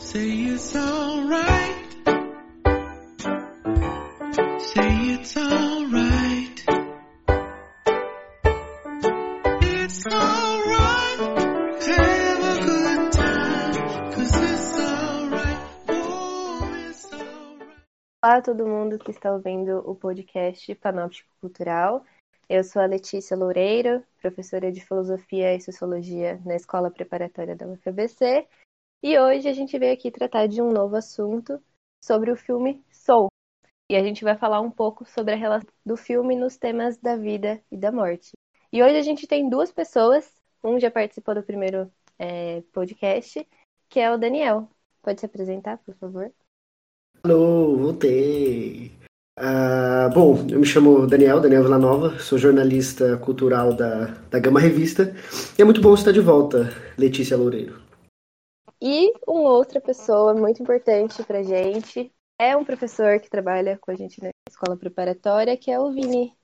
Say it's alright. Say it's alright. It's alright. Have a good time. Cause it's alright. Oh, it's alright. Olá a todo mundo que está ouvindo o podcast Panóptico Cultural. Eu sou a Letícia Loureiro, professora de Filosofia e Sociologia na Escola Preparatória da UFABC, e hoje a gente veio aqui tratar de um novo assunto sobre o filme Soul. E a gente vai falar um pouco sobre a relação do filme nos temas da vida e da morte. E hoje a gente tem duas pessoas, um já participou do primeiro é, podcast, que é o Daniel. Pode se apresentar, por favor? Alô, voltei. Ah, bom, eu me chamo Daniel, Daniel Villanova, sou jornalista cultural da, da Gama Revista e é muito bom estar de volta, Letícia Loureiro. E uma outra pessoa muito importante pra gente é um professor que trabalha com a gente na escola preparatória, que é o Vini.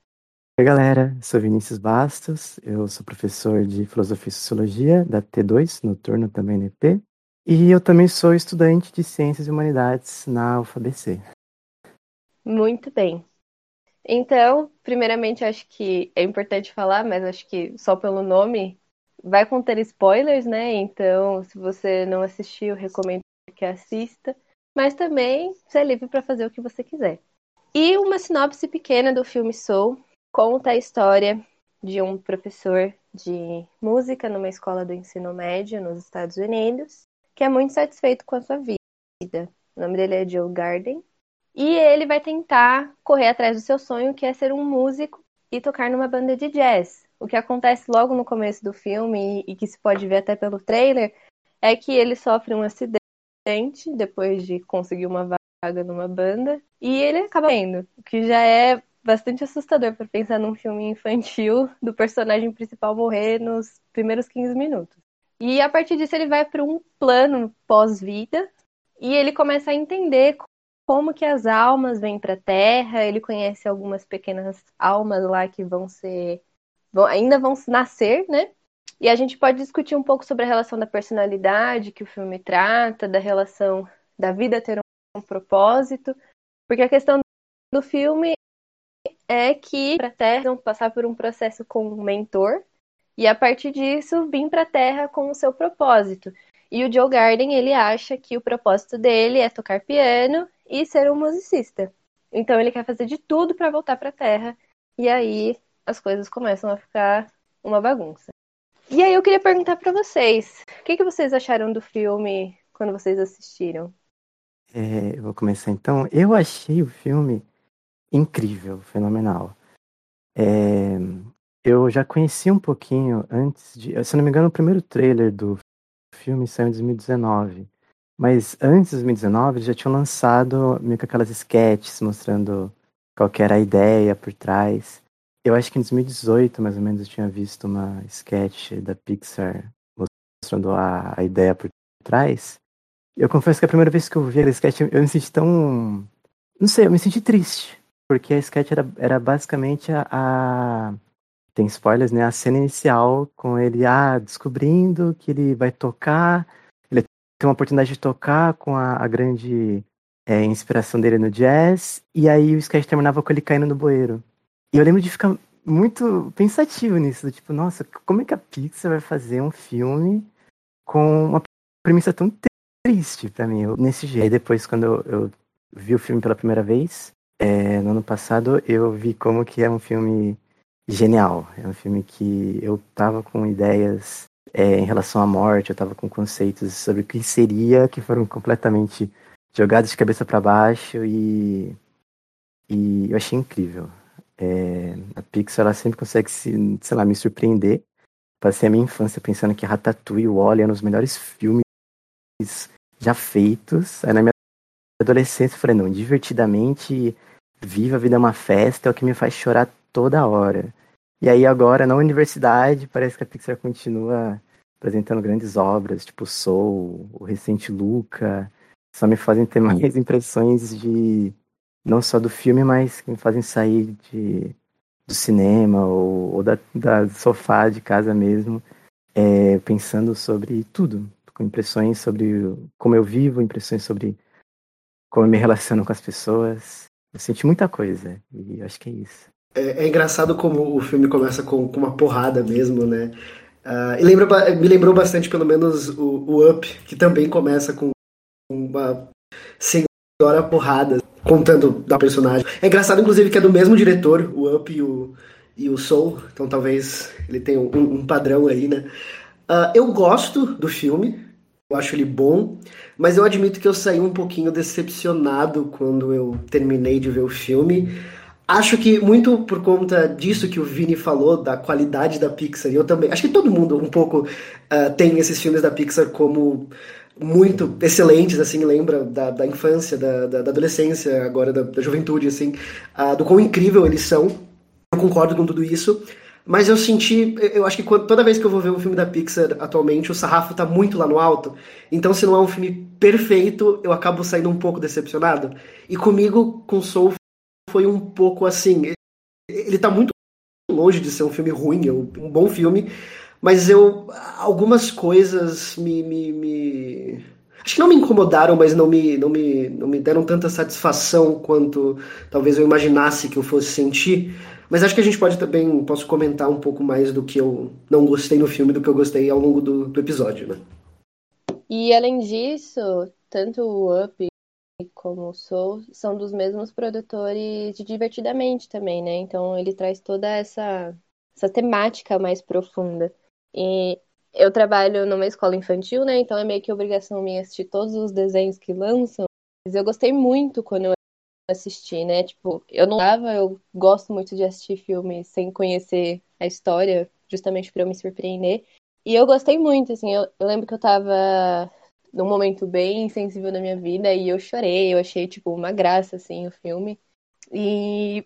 Oi, galera. Sou Vinícius Bastos. Eu sou professor de Filosofia e Sociologia da T2, noturno também no EP. E eu também sou estudante de Ciências e Humanidades na UFABC. Muito bem. Então, primeiramente, acho que é importante falar, mas acho que só pelo nome vai conter spoilers, né? Então, se você não assistiu, recomendo que assista. Mas também você é livre para fazer o que você quiser. E uma sinopse pequena do filme Soul conta a história de um professor de música numa escola do ensino médio nos Estados Unidos, que é muito satisfeito com a sua vida. O nome dele é Joe Garden. E ele vai tentar correr atrás do seu sonho, que é ser um músico e tocar numa banda de jazz. O que acontece logo no começo do filme, e que se pode ver até pelo trailer, é que ele sofre um acidente depois de conseguir uma vaga numa banda, e ele acaba indo, o que já é bastante assustador para pensar num filme infantil do personagem principal morrer nos primeiros 15 minutos. E a partir disso ele vai para um plano pós-vida e ele começa a entender como que as almas vêm para a Terra, ele conhece algumas pequenas almas lá que vão ser vão, ainda vão nascer, né? E a gente pode discutir um pouco sobre a relação da personalidade que o filme trata, da relação da vida ter um, propósito, porque a questão do filme é que para a Terra vão passar por um processo com um mentor e a partir disso vir para a Terra com o seu propósito. E o Joe Garden ele acha que o propósito dele é tocar piano e ser um musicista. Então ele quer fazer de tudo para voltar para a Terra. E aí as coisas começam a ficar uma bagunça. E aí eu queria perguntar para vocês, o que, que vocês acharam do filme quando vocês assistiram? É, eu vou começar então. Eu achei o filme incrível, fenomenal. É, eu já conheci um pouquinho antes de. Se não me engano, o primeiro trailer do filme saiu em 2019. Mas antes de 2019, eles já tinham lançado meio que aquelas sketches mostrando qual era a ideia por trás. Eu acho que em 2018, mais ou menos, eu tinha visto uma sketch da Pixar mostrando a, a ideia por trás. Eu confesso que a primeira vez que eu vi aquele sketch, eu me senti tão. Não sei, eu me senti triste. Porque a sketch era, era basicamente a, a. Tem spoilers, né? A cena inicial com ele ah, descobrindo que ele vai tocar. Ele tem uma oportunidade de tocar com a, a grande é, inspiração dele no jazz. E aí o sketch terminava com ele caindo no bueiro. E eu lembro de ficar muito pensativo nisso, tipo, nossa, como é que a Pixar vai fazer um filme com uma premissa tão triste para mim, eu, nesse jeito. Depois, quando eu, eu, vi o filme pela primeira vez, é, no ano passado, eu vi como que é um filme genial. É um filme que eu tava com ideias é, em relação à morte, eu tava com conceitos sobre o que seria, que foram completamente jogados de cabeça para baixo e, e eu achei incrível. É, a Pixar ela sempre consegue se, sei lá, me surpreender. Passei a minha infância pensando que Ratatouille e Wall eram os melhores filmes já feitos. Aí na minha adolescência eu falei, não, divertidamente, Viva a Vida é uma Festa é o que me faz chorar toda hora. E aí agora, na universidade, parece que a Pixar continua apresentando grandes obras, tipo Soul, o recente Luca, só me fazem ter mais impressões de não só do filme, mas que me fazem sair de, do cinema ou, ou da, da, sofá de casa mesmo, é, pensando sobre tudo, com impressões sobre como eu vivo, impressões sobre como eu me relaciono com as pessoas. Eu senti muita coisa e acho que é isso. É, é engraçado como o filme começa com, com uma porrada mesmo, né? Uh, e lembra, me lembrou bastante, pelo menos, o, o Up, que também começa com uma senhora porrada, contando da personagem. É engraçado, inclusive, que é do mesmo diretor, o Up e o, e o Soul, então talvez ele tenha um, um padrão aí, né? Uh, eu gosto do filme, eu acho ele bom, mas eu admito que eu saí um pouquinho decepcionado quando eu terminei de ver o filme. Acho que muito por conta disso que o Vini falou, da qualidade da Pixar, e eu também. Acho que todo mundo um pouco uh, tem esses filmes da Pixar como muito excelentes, assim, lembra da, da infância, da, da, da adolescência, agora da, da juventude, assim, uh, do quão incrível eles são. Eu concordo com tudo isso. Mas eu senti, eu acho que toda vez que eu vou ver um filme da Pixar atualmente, o sarrafo tá muito lá no alto. Então, se não é um filme perfeito, eu acabo saindo um pouco decepcionado. E comigo, com Soul, foi um pouco assim. Ele tá muito longe de ser um filme ruim, um bom filme, mas eu. Algumas coisas me, me, me. Acho que não me incomodaram, mas não me, não, me, não me deram tanta satisfação quanto talvez eu imaginasse que eu fosse sentir. Mas acho que a gente pode também, posso comentar um pouco mais do que eu não gostei no filme, do que eu gostei ao longo do, do episódio, né? E além disso, tanto o Up como o Soul são dos mesmos produtores de Divertidamente também, né? Então ele traz toda essa, essa temática mais profunda. E eu trabalho numa escola infantil, né? Então é meio que obrigação minha assistir todos os desenhos que lançam. Mas eu gostei muito quando eu assisti, né? Tipo, eu não dava, eu gosto muito de assistir filmes sem conhecer a história, justamente para eu me surpreender. E eu gostei muito, assim, eu, eu lembro que eu tava num momento bem sensível da minha vida e eu chorei, eu achei, tipo, uma graça, assim, o filme. E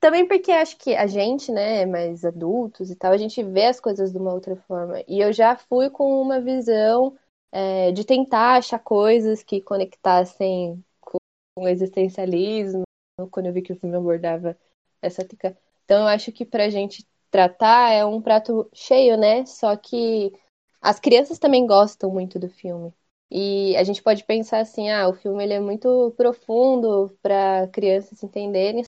também porque acho que a gente, né, mais adultos e tal, a gente vê as coisas de uma outra forma. E eu já fui com uma visão é, de tentar achar coisas que conectassem com o existencialismo, quando eu vi que o filme abordava essa temática. Então eu acho que pra gente tratar é um prato cheio, né? Só que as crianças também gostam muito do filme. E a gente pode pensar assim, ah, o filme ele é muito profundo para crianças entenderem,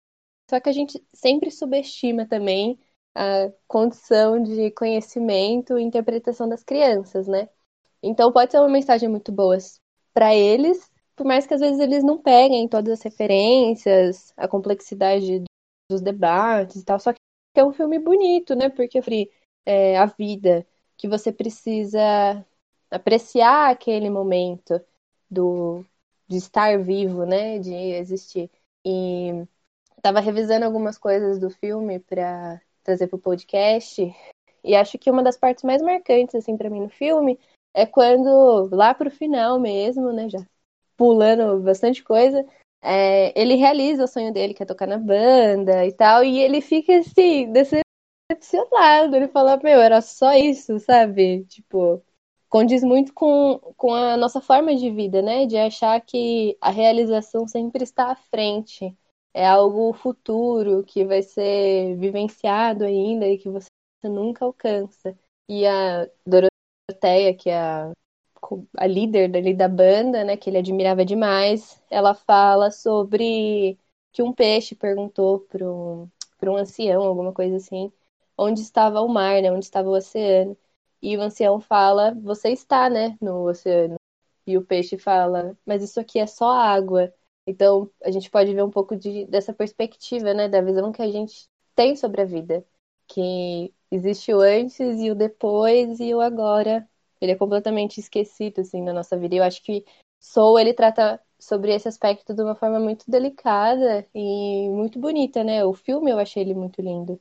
só que a gente sempre subestima também a condição de conhecimento e interpretação das crianças, né? Então pode ser uma mensagem muito boa para eles, por mais que às vezes eles não peguem todas as referências, a complexidade dos debates e tal, só que é um filme bonito, né? Porque é, a vida que você precisa apreciar aquele momento do de estar vivo, né, de existir. E estava revisando algumas coisas do filme para trazer para o podcast e acho que uma das partes mais marcantes assim para mim no filme é quando lá pro final mesmo, né, já pulando bastante coisa, é, ele realiza o sonho dele, que é tocar na banda e tal, e ele fica assim, decepcionado. Ele fala, meu, era só isso, sabe? Tipo, condiz muito com, com a nossa forma de vida, né? De achar que a realização sempre está à frente. É algo futuro que vai ser vivenciado ainda e que você nunca alcança. E a Doroteia, que é a, a líder dali da banda, né, que ele admirava demais, ela fala sobre que um peixe perguntou para um, um ancião, alguma coisa assim, onde estava o mar, né, onde estava o oceano. E o ancião fala: Você está, né, no oceano. E o peixe fala: Mas isso aqui é só água. Então a gente pode ver um pouco de, dessa perspectiva, né, da visão que a gente tem sobre a vida. Que existe o antes e o depois e o agora. Ele é completamente esquecido, assim, na nossa vida. E eu acho que Soul, ele trata sobre esse aspecto de uma forma muito delicada e muito bonita, né? O filme eu achei ele muito lindo.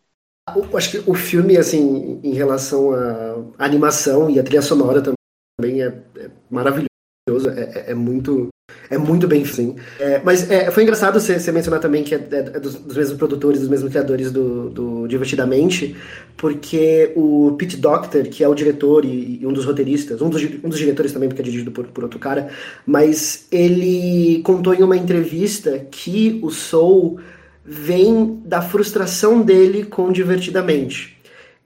Eu acho que o filme, assim, em relação à animação e à trilha sonora também é, é maravilhoso, é, é, é, muito é muito bem sim. É, mas é, foi engraçado você, mencionar também que é, é, é dos, dos, mesmos produtores, dos mesmos criadores do, do, Divertidamente, porque o Pete Doctor, que é o diretor e, e um dos roteiristas, um dos, um dos, diretores também, porque é dirigido por, por outro cara, mas ele contou em uma entrevista que o Soul vem da frustração dele com Divertidamente.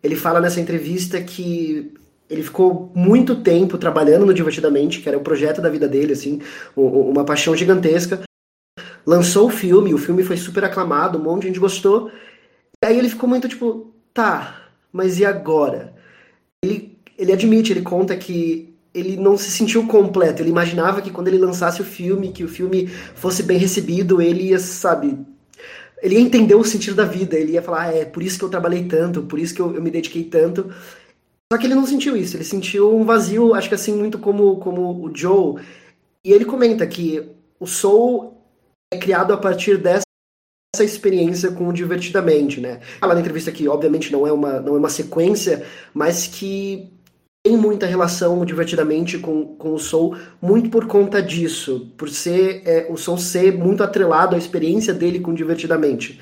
Ele fala nessa entrevista que ele ficou muito tempo trabalhando no Divertidamente, que era o projeto da vida dele, assim, uma paixão gigantesca. Lançou o filme, o filme foi super aclamado, um monte de gente gostou. E aí ele ficou muito tipo, tá, mas e agora? Ele, ele admite, ele conta que ele não se sentiu completo. Ele imaginava que quando ele lançasse o filme, que o filme fosse bem recebido, ele ia, sabe, ele ia entender o sentido da vida. Ele ia falar, ah, é por isso que eu trabalhei tanto, por isso que eu, eu me dediquei tanto. Só que ele não sentiu isso, ele sentiu um vazio, acho que assim, muito como, como o Joe. E ele comenta que o Soul é criado a partir dessa experiência com o Divertidamente, né? Fala na entrevista que, obviamente, não é uma, não é uma sequência, mas que tem muita relação divertidamente com, com o Soul, muito por conta disso, por ser é, o Soul ser muito atrelado à experiência dele com divertidamente.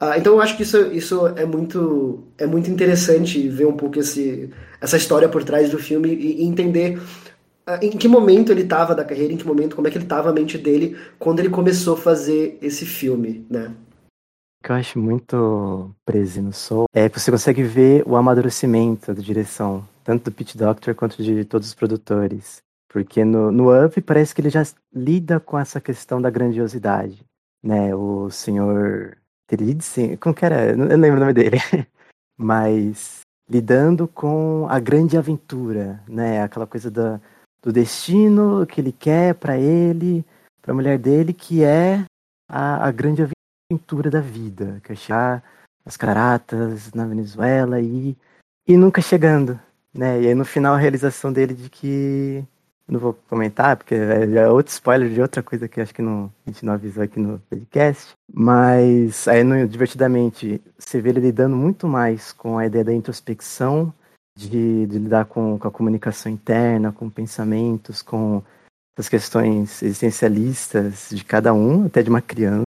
Uh, então eu acho que isso, isso é muito é muito interessante ver um pouco esse, essa história por trás do filme e, e entender uh, em que momento ele estava da carreira, em que momento, como é que ele estava a mente dele quando ele começou a fazer esse filme, né? O que eu acho muito preso no Soul é que você consegue ver o amadurecimento da direção, tanto do Pete Doctor quanto de todos os produtores. Porque no, no Up parece que ele já lida com essa questão da grandiosidade, né? O senhor Tridsen, como que era? Eu não lembro o nome dele. Mas lidando com a grande aventura, né? Aquela coisa do, do destino que ele quer para ele, para a mulher dele, que é a, a grande aventura da vida, que é achar as caratas na Venezuela e, e nunca chegando, né? E aí no final a realização dele de que não vou comentar, porque é, é outro spoiler de outra coisa que acho que não, a gente não avisou aqui no podcast. Mas aí, no Divertidamente, você vê ele lidando muito mais com a ideia da introspecção, de, de lidar com, com, a comunicação interna, com pensamentos, com as questões existencialistas de cada um, até de uma criança.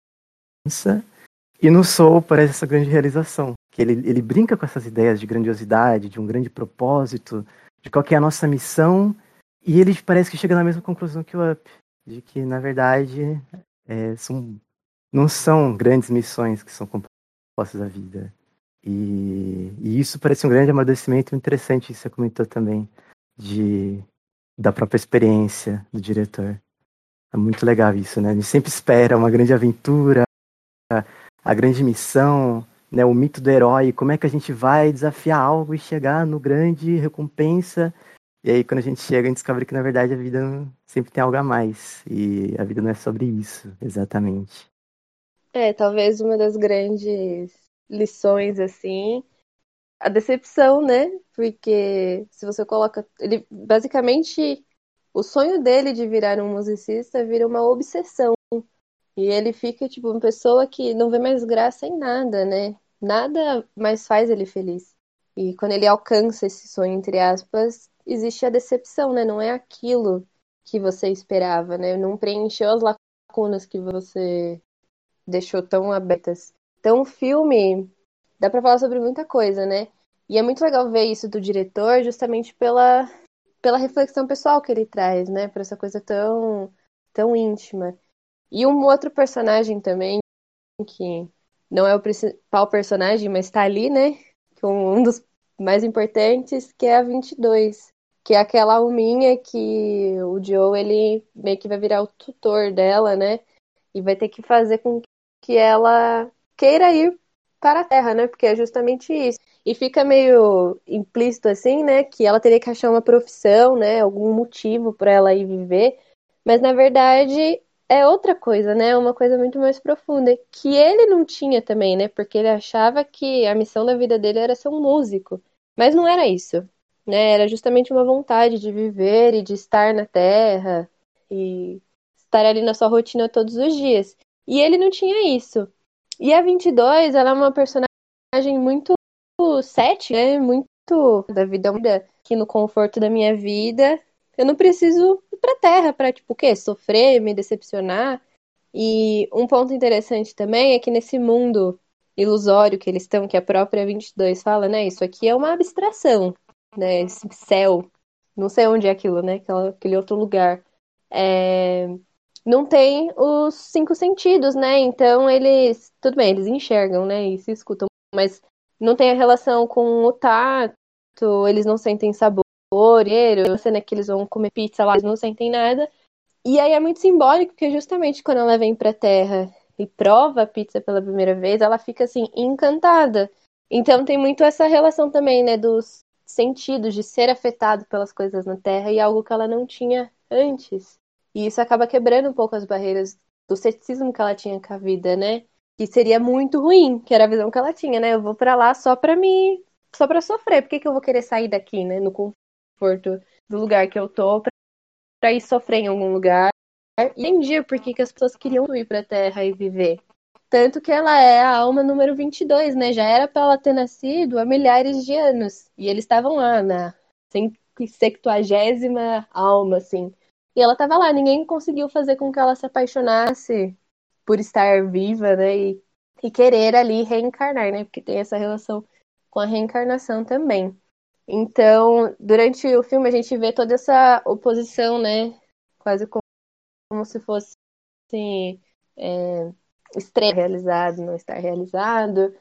E no Soul parece essa grande realização, que ele, ele brinca com essas ideias de grandiosidade, de um grande propósito, de qual é a nossa missão e ele parece que chega na mesma conclusão que o Up, de que, na verdade, é, são, não são grandes missões que são compostas da vida. E, e, isso parece um grande amadurecimento interessante, você comentou também, de, da própria experiência do diretor. É muito legal isso, né? A gente sempre espera uma grande aventura, a, a grande missão, né? o mito do herói, como é que a gente vai desafiar algo e chegar no grande recompensa e aí, quando a gente chega, a gente descobre que, na verdade, a vida sempre tem algo a mais. E a vida não é sobre isso, exatamente. É, talvez uma das grandes lições, assim, a decepção, né? Porque se você coloca. Ele, basicamente, o sonho dele de virar um musicista vira uma obsessão. E ele fica, tipo, uma pessoa que não vê mais graça em nada, né? Nada mais faz ele feliz. E quando ele alcança esse sonho, entre aspas, existe a decepção, né? Não é aquilo que você esperava, né? Não preencheu as lacunas que você deixou tão abertas. Então, o filme dá para falar sobre muita coisa, né? E é muito legal ver isso do diretor, justamente pela pela reflexão pessoal que ele traz, né? Por essa coisa tão tão íntima. E um outro personagem também que não é o principal personagem, mas tá ali, né? Um dos mais importantes, que é a 22, que é aquela alminha que o Joe, ele meio que vai virar o tutor dela, né? E vai ter que fazer com que ela queira ir para a Terra, né? Porque é justamente isso. E fica meio implícito assim, né? Que ela teria que achar uma profissão, né? Algum motivo para ela ir viver. Mas na verdade é outra coisa, né? Uma coisa muito mais profunda. Que ele não tinha também, né? Porque ele achava que a missão da vida dele era ser um músico. Mas não era isso né? Era justamente uma vontade de viver e de estar na Terra e estar ali na sua rotina todos os dias. E ele não tinha isso. E a 22, ela é uma personagem muito sete, né? Muito da vida aqui no conforto da minha vida. Eu não preciso ir pra Terra para tipo o quê? Sofrer, me decepcionar. E um ponto interessante também é que nesse mundo ilusório que eles estão, que a própria 22 fala, né? Isso aqui é uma abstração né? Esse céu. Não sei onde é aquilo, né? Aquele outro lugar. É... Não tem os cinco sentidos, né? Então eles. Tudo bem, eles enxergam, né? E se escutam, mas não tem a relação com o tato, eles não sentem sabor, a cena que eles vão comer pizza lá, eles não sentem nada. E aí é muito simbólico, porque justamente quando ela vem pra Terra e prova a pizza pela primeira vez, ela fica assim, encantada. Então tem muito essa relação também, né, dos sentidos de ser afetado pelas coisas na Terra e algo que ela não tinha antes. E isso acaba quebrando um pouco as barreiras do ceticismo que ela tinha com a vida, né? Que seria muito ruim, que era a visão que ela tinha, né? Eu vou pra lá só pra me. só pra sofrer. Por que, que eu vou querer sair daqui, né? No conforto do lugar que eu tô, pra ir sofrer em algum lugar. E entendi por que, que as pessoas queriam ir pra Terra e viver. Tanto que ela é a alma número 22, né? Já era pra ela ter nascido há milhares de anos. E eles estavam lá na 70 alma, assim. E ela tava lá, ninguém conseguiu fazer com que ela se apaixonasse por estar viva, né? E, e querer ali reencarnar, né? Porque tem essa relação com a reencarnação também. Então, durante o filme a gente vê toda essa oposição, né? Quase como, como se fosse assim, é, estar realizado, não estar realizado.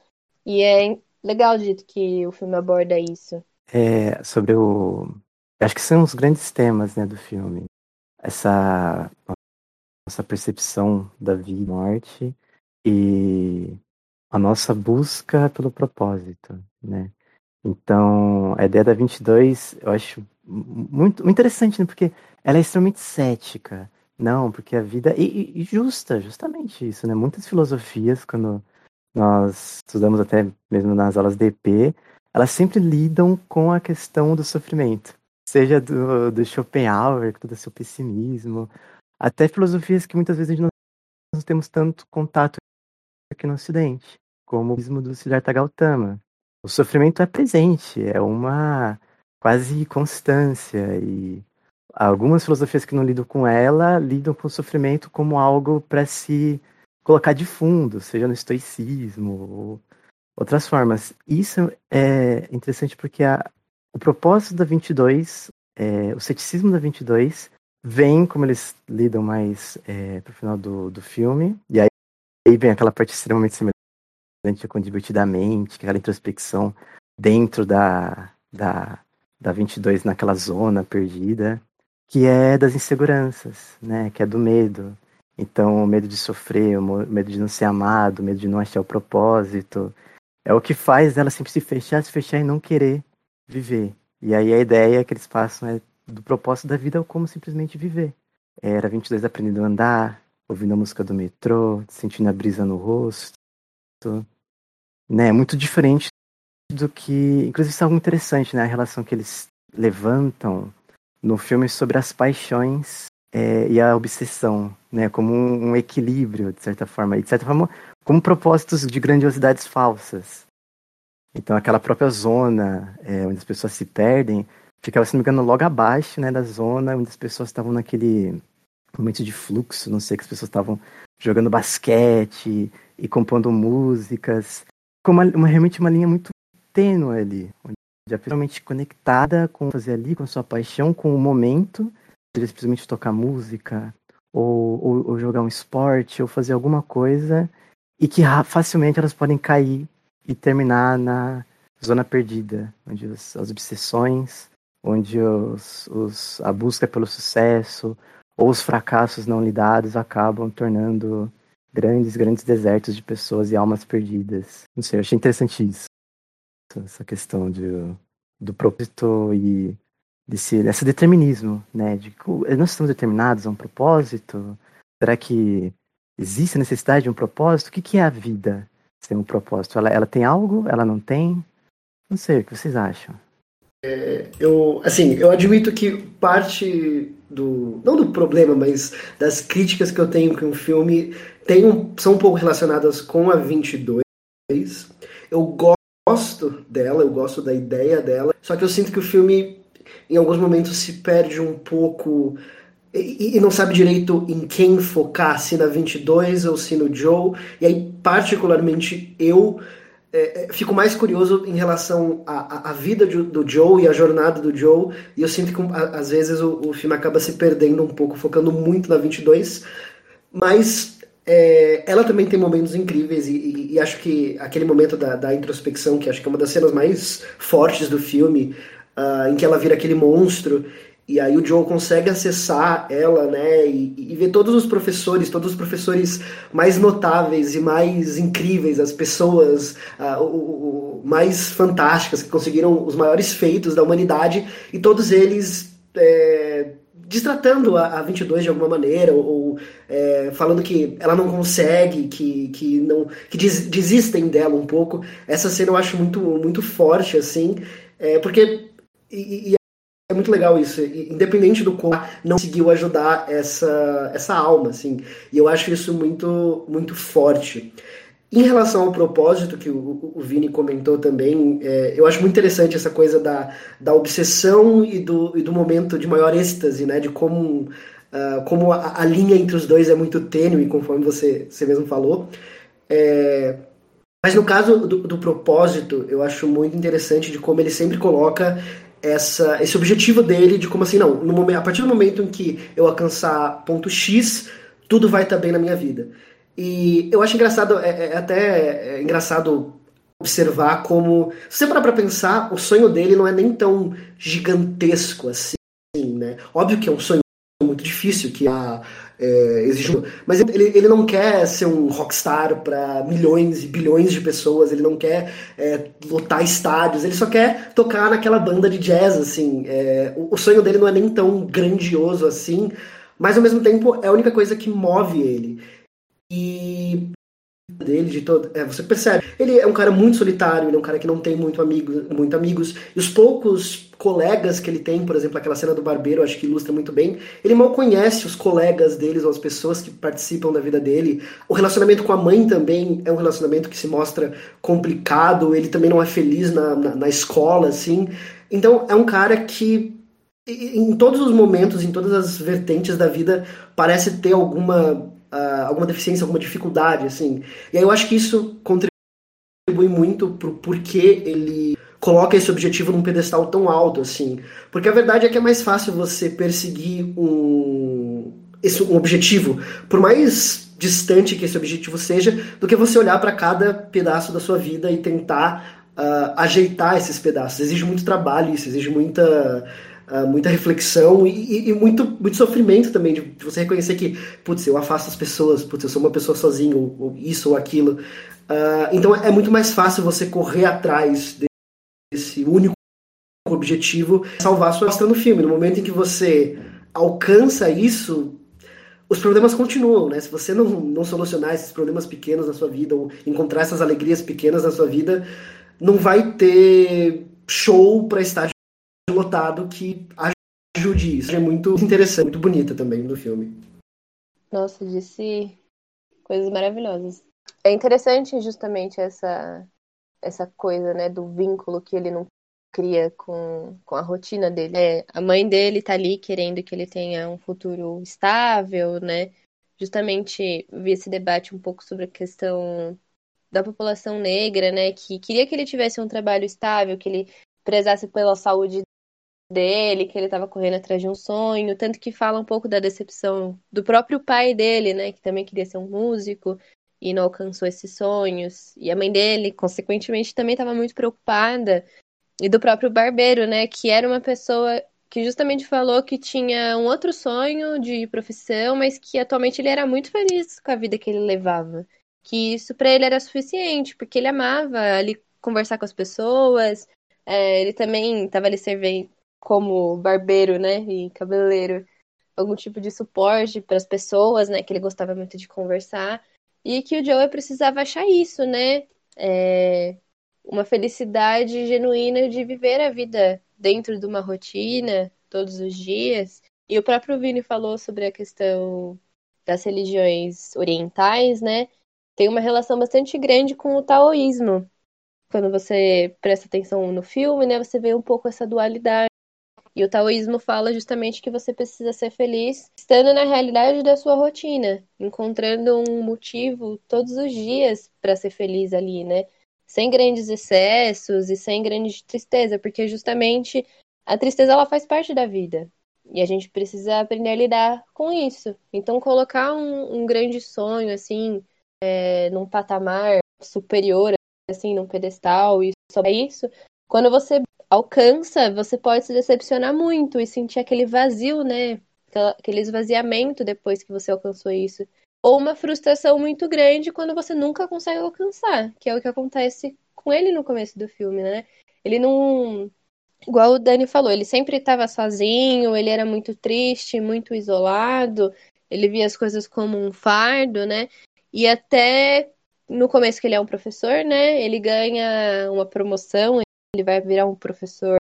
E é legal o jeito que o filme aborda isso. É, sobre o. Acho que são os grandes temas né, do filme. Essa nossa percepção da vida e morte e a nossa busca pelo propósito, né? Então, a ideia da 22 eu acho muito, muito interessante, né? Porque ela é extremamente cética. Não, porque a vida. E, e, justa, justamente isso, né? Muitas filosofias, quando nós estudamos até mesmo nas aulas de EP, elas sempre lidam com a questão do sofrimento. Seja do, do Schopenhauer, com todo o seu pessimismo, até filosofias que muitas vezes nós não temos tanto contato aqui no Ocidente, como o mesmo do Siddhartha Gautama. O sofrimento é presente, é uma quase constância e algumas filosofias que não lidam com ela lidam com o sofrimento como algo para se colocar de fundo, seja no estoicismo ou outras formas. Isso é interessante porque a, o propósito da 22, é, o ceticismo da 22, vem como eles lidam mais é, pro final do, do filme, e aí, aí vem aquela parte extremamente semelhante com Divertidamente, aquela introspecção dentro da, da, da 22 naquela zona perdida que é das inseguranças, né? Que é do medo. Então, o medo de sofrer, o medo de não ser amado, o medo de não achar o propósito, é o que faz ela sempre se fechar, se fechar e não querer viver. E aí a ideia que eles passam é do propósito da vida é como simplesmente viver. Era 22 aprendendo a andar, ouvindo a música do metrô, sentindo a brisa no rosto, né? Muito diferente do que, inclusive isso é algo interessante, né? A relação que eles levantam no filme sobre as paixões é, e a obsessão, né? Como um, um, equilíbrio, de certa forma. E, de certa forma, como propósitos de grandiosidades falsas. Então, aquela própria zona é, onde as pessoas se perdem ficava, se não me engano, logo abaixo né, da zona onde as pessoas estavam naquele momento de fluxo, não sei, que as pessoas estavam jogando basquete e compondo músicas. Com uma, uma, realmente uma linha muito tênue ali, onde já realmente conectada com fazer ali, com a sua paixão, com o momento, seja simplesmente tocar música, ou, ou, ou, jogar um esporte, ou fazer alguma coisa, e que facilmente elas podem cair e terminar na zona perdida, onde as, as obsessões, onde os, os, a busca pelo sucesso ou os fracassos não lidados acabam tornando grandes, grandes desertos de pessoas e almas perdidas. Não sei, eu achei interessante isso essa questão de, do propósito e desse, desse determinismo, né? De nós estamos determinados a um propósito? Será que existe a necessidade de um propósito? O que, que é a vida sem um propósito? Ela, ela tem algo? Ela não tem? Não sei, o que vocês acham? É, eu, assim, eu admito que parte do, não do problema, mas das críticas que eu tenho com o filme tem um, são um pouco relacionadas com a 22. Eu gosto gosto dela, eu gosto da ideia dela, só que eu sinto que o filme, em alguns momentos, se perde um pouco e, e não sabe direito em quem focar, se na 22 ou se no Joe, e aí, particularmente, eu é, é fico mais curioso em relação à, vida do, do, Joe e à jornada do Joe, e eu sinto que às vezes o, o filme acaba se perdendo um pouco, focando muito na 22, mas é, ela também tem momentos incríveis e, e, e acho que aquele momento da, da, introspecção, que acho que é uma das cenas mais fortes do filme, uh, em que ela vira aquele monstro. E aí o Joe consegue acessar ela, né, e, e ver todos os professores, todos os professores mais notáveis e mais incríveis, as pessoas uh, o, o, mais fantásticas que conseguiram os maiores feitos da humanidade, e todos eles é, distratando a, a 22 de alguma maneira, ou é, falando que ela não consegue, que, que, não, que des, desistem dela um pouco. Essa cena eu acho muito, muito forte, assim, é, porque. E, e é muito legal isso, independente do como não conseguiu ajudar essa, essa alma, assim, e eu acho isso muito, muito forte. Em relação ao propósito que o, o Vini comentou também, é, eu acho muito interessante essa coisa da, da obsessão e do, e do momento de maior êxtase, né? De como, uh, como a, a, linha entre os dois é muito tênue, conforme você, você mesmo falou. É, mas no caso do, do, propósito, eu acho muito interessante de como ele sempre coloca essa, esse objetivo dele de como assim, não, momento, a partir do momento em que eu alcançar ponto X, tudo vai estar bem na minha vida. E eu acho engraçado, é, é até é engraçado observar como, se você parar pra pensar, o sonho dele não é nem tão gigantesco assim, né? Óbvio que é um sonho muito difícil, que a, é, exige, mas ele, ele não quer ser um rockstar para milhões e bilhões de pessoas, ele não quer é, lotar estádios, ele só quer tocar naquela banda de jazz, assim. É, o, o sonho dele não é nem tão grandioso assim, mas ao mesmo tempo é a única coisa que move ele. E dele, de todo. É, você percebe. Ele é um cara muito solitário, ele é um cara que não tem muito, amigo, muito amigos. E os poucos colegas que ele tem, por exemplo, aquela cena do barbeiro, acho que ilustra muito bem. Ele mal conhece os colegas deles ou as pessoas que participam da vida dele. O relacionamento com a mãe também é um relacionamento que se mostra complicado. Ele também não é feliz na, na, na escola, assim. Então é um cara que em todos os momentos, em todas as vertentes da vida, parece ter alguma uh, alguma deficiência, alguma dificuldade, assim. E aí eu acho que isso contribui muito pro porquê ele coloca esse objetivo num pedestal tão alto, assim. Porque a verdade é que é mais fácil você perseguir um, esse, um objetivo, por mais distante que esse objetivo seja, do que você olhar para cada pedaço da sua vida e tentar uh, ajeitar esses pedaços. Exige muito trabalho, isso exige muita uh, muita reflexão e, e, muito, muito sofrimento também, de, de, você reconhecer que, putz, eu afasto as pessoas, putz, eu sou uma pessoa sozinho, ou, ou isso ou aquilo. Uh, então é muito mais fácil você correr atrás desse único objetivo, salvar a sua vida no filme. No momento em que você alcança isso, os problemas continuam, né? Se você não, não solucionar esses problemas pequenos na sua vida, ou encontrar essas alegrias pequenas na sua vida, não vai ter show para estar lotado que ajude isso. É muito interessante, muito bonita também no filme. Nossa, disse coisas maravilhosas. É interessante justamente essa essa coisa, né, do vínculo que ele não cria com, com a rotina dele. É, a mãe dele tá ali querendo que ele tenha um futuro estável, né? Justamente vi esse debate um pouco sobre a questão da população negra, né, que queria que ele tivesse um trabalho estável, que ele prezasse pela saúde dele, que ele estava correndo atrás de um sonho, tanto que fala um pouco da decepção do próprio pai dele, né, que também queria ser um músico e não alcançou esses sonhos. E a mãe dele, consequentemente, também estava muito preocupada. E do próprio barbeiro, né, que era uma pessoa que justamente falou que tinha um outro sonho de profissão, mas que atualmente ele era muito feliz com a vida que ele levava. Que isso para ele era suficiente, porque ele amava ali conversar com as pessoas, é, ele também estava ali servindo, como barbeiro, né, e cabeleireiro, algum tipo de suporte para as pessoas, né, que ele gostava muito de conversar, e que o Joey precisava achar isso, né, é, uma felicidade genuína de viver a vida dentro de uma rotina, todos os dias. E o próprio Vini falou sobre a questão das religiões orientais, né, tem uma relação bastante grande com o taoísmo. Quando você presta atenção no filme, né, você vê um pouco essa dualidade e o taoísmo fala justamente que você precisa ser feliz estando na realidade da sua rotina, encontrando um motivo todos os dias para ser feliz ali, né? Sem grandes excessos e sem grande tristeza, porque justamente a tristeza ela faz parte da vida. E a gente precisa aprender a lidar com isso. Então, colocar um, um grande sonho, assim, é, num patamar superior, assim, num pedestal, e só isso, quando você alcança, você pode se decepcionar muito e sentir aquele vazio, né? Aquele esvaziamento depois que você alcançou isso. Ou uma frustração muito grande quando você nunca consegue alcançar, que é o que acontece com ele no começo do filme, né? Ele não. Igual o Dani falou, ele sempre estava sozinho, ele era muito triste, muito isolado, ele via as coisas como um fardo, né? E até no começo que ele é um professor, né? Ele ganha uma promoção, ele vai virar um professor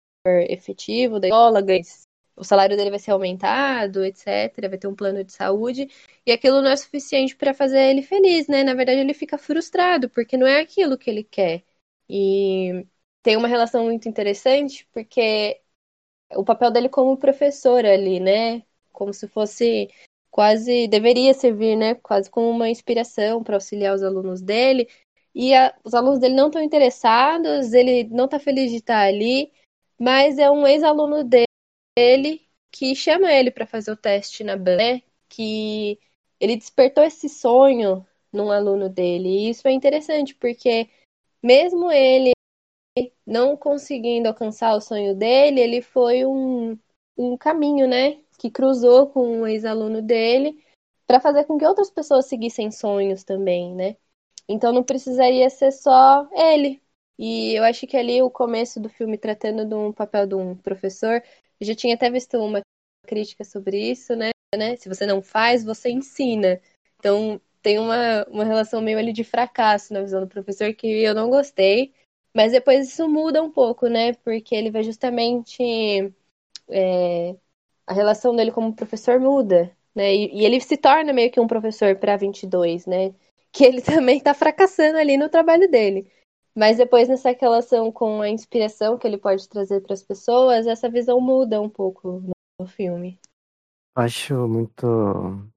efetivo da escola, o salário dele vai ser aumentado, etc. Vai ter um plano de saúde. E aquilo não é suficiente para fazer ele feliz, né? Na verdade, ele fica frustrado, porque não é aquilo que ele quer. E tem uma relação muito interessante, porque o papel dele como professor ali, né? Como se fosse quase deveria servir, né, quase como uma inspiração para auxiliar os alunos dele. E a, os alunos dele não estão interessados, ele não está feliz de estar ali, mas é um ex-aluno dele que chama ele para fazer o teste na BAN, né? Que ele despertou esse sonho num aluno dele. E isso é interessante, porque mesmo ele não conseguindo alcançar o sonho dele, ele foi um, um caminho, né? que cruzou com um ex-aluno dele para fazer com que outras pessoas seguissem sonhos também, né? Então não precisaria ser só ele. E eu acho que ali o começo do filme tratando de um papel de um professor, eu já tinha até visto uma crítica sobre isso, né? né? Se você não faz, você ensina. Então tem uma, uma relação meio ali de fracasso na visão do professor que eu não gostei. Mas depois isso muda um pouco, né? Porque ele vai justamente é, a relação dele como professor muda, né? E, e ele se torna meio que um professor para 22, né? Que ele também está fracassando ali no trabalho dele. Mas depois nessa relação com a inspiração que ele pode trazer para as pessoas, essa visão muda um pouco no, filme. Acho muito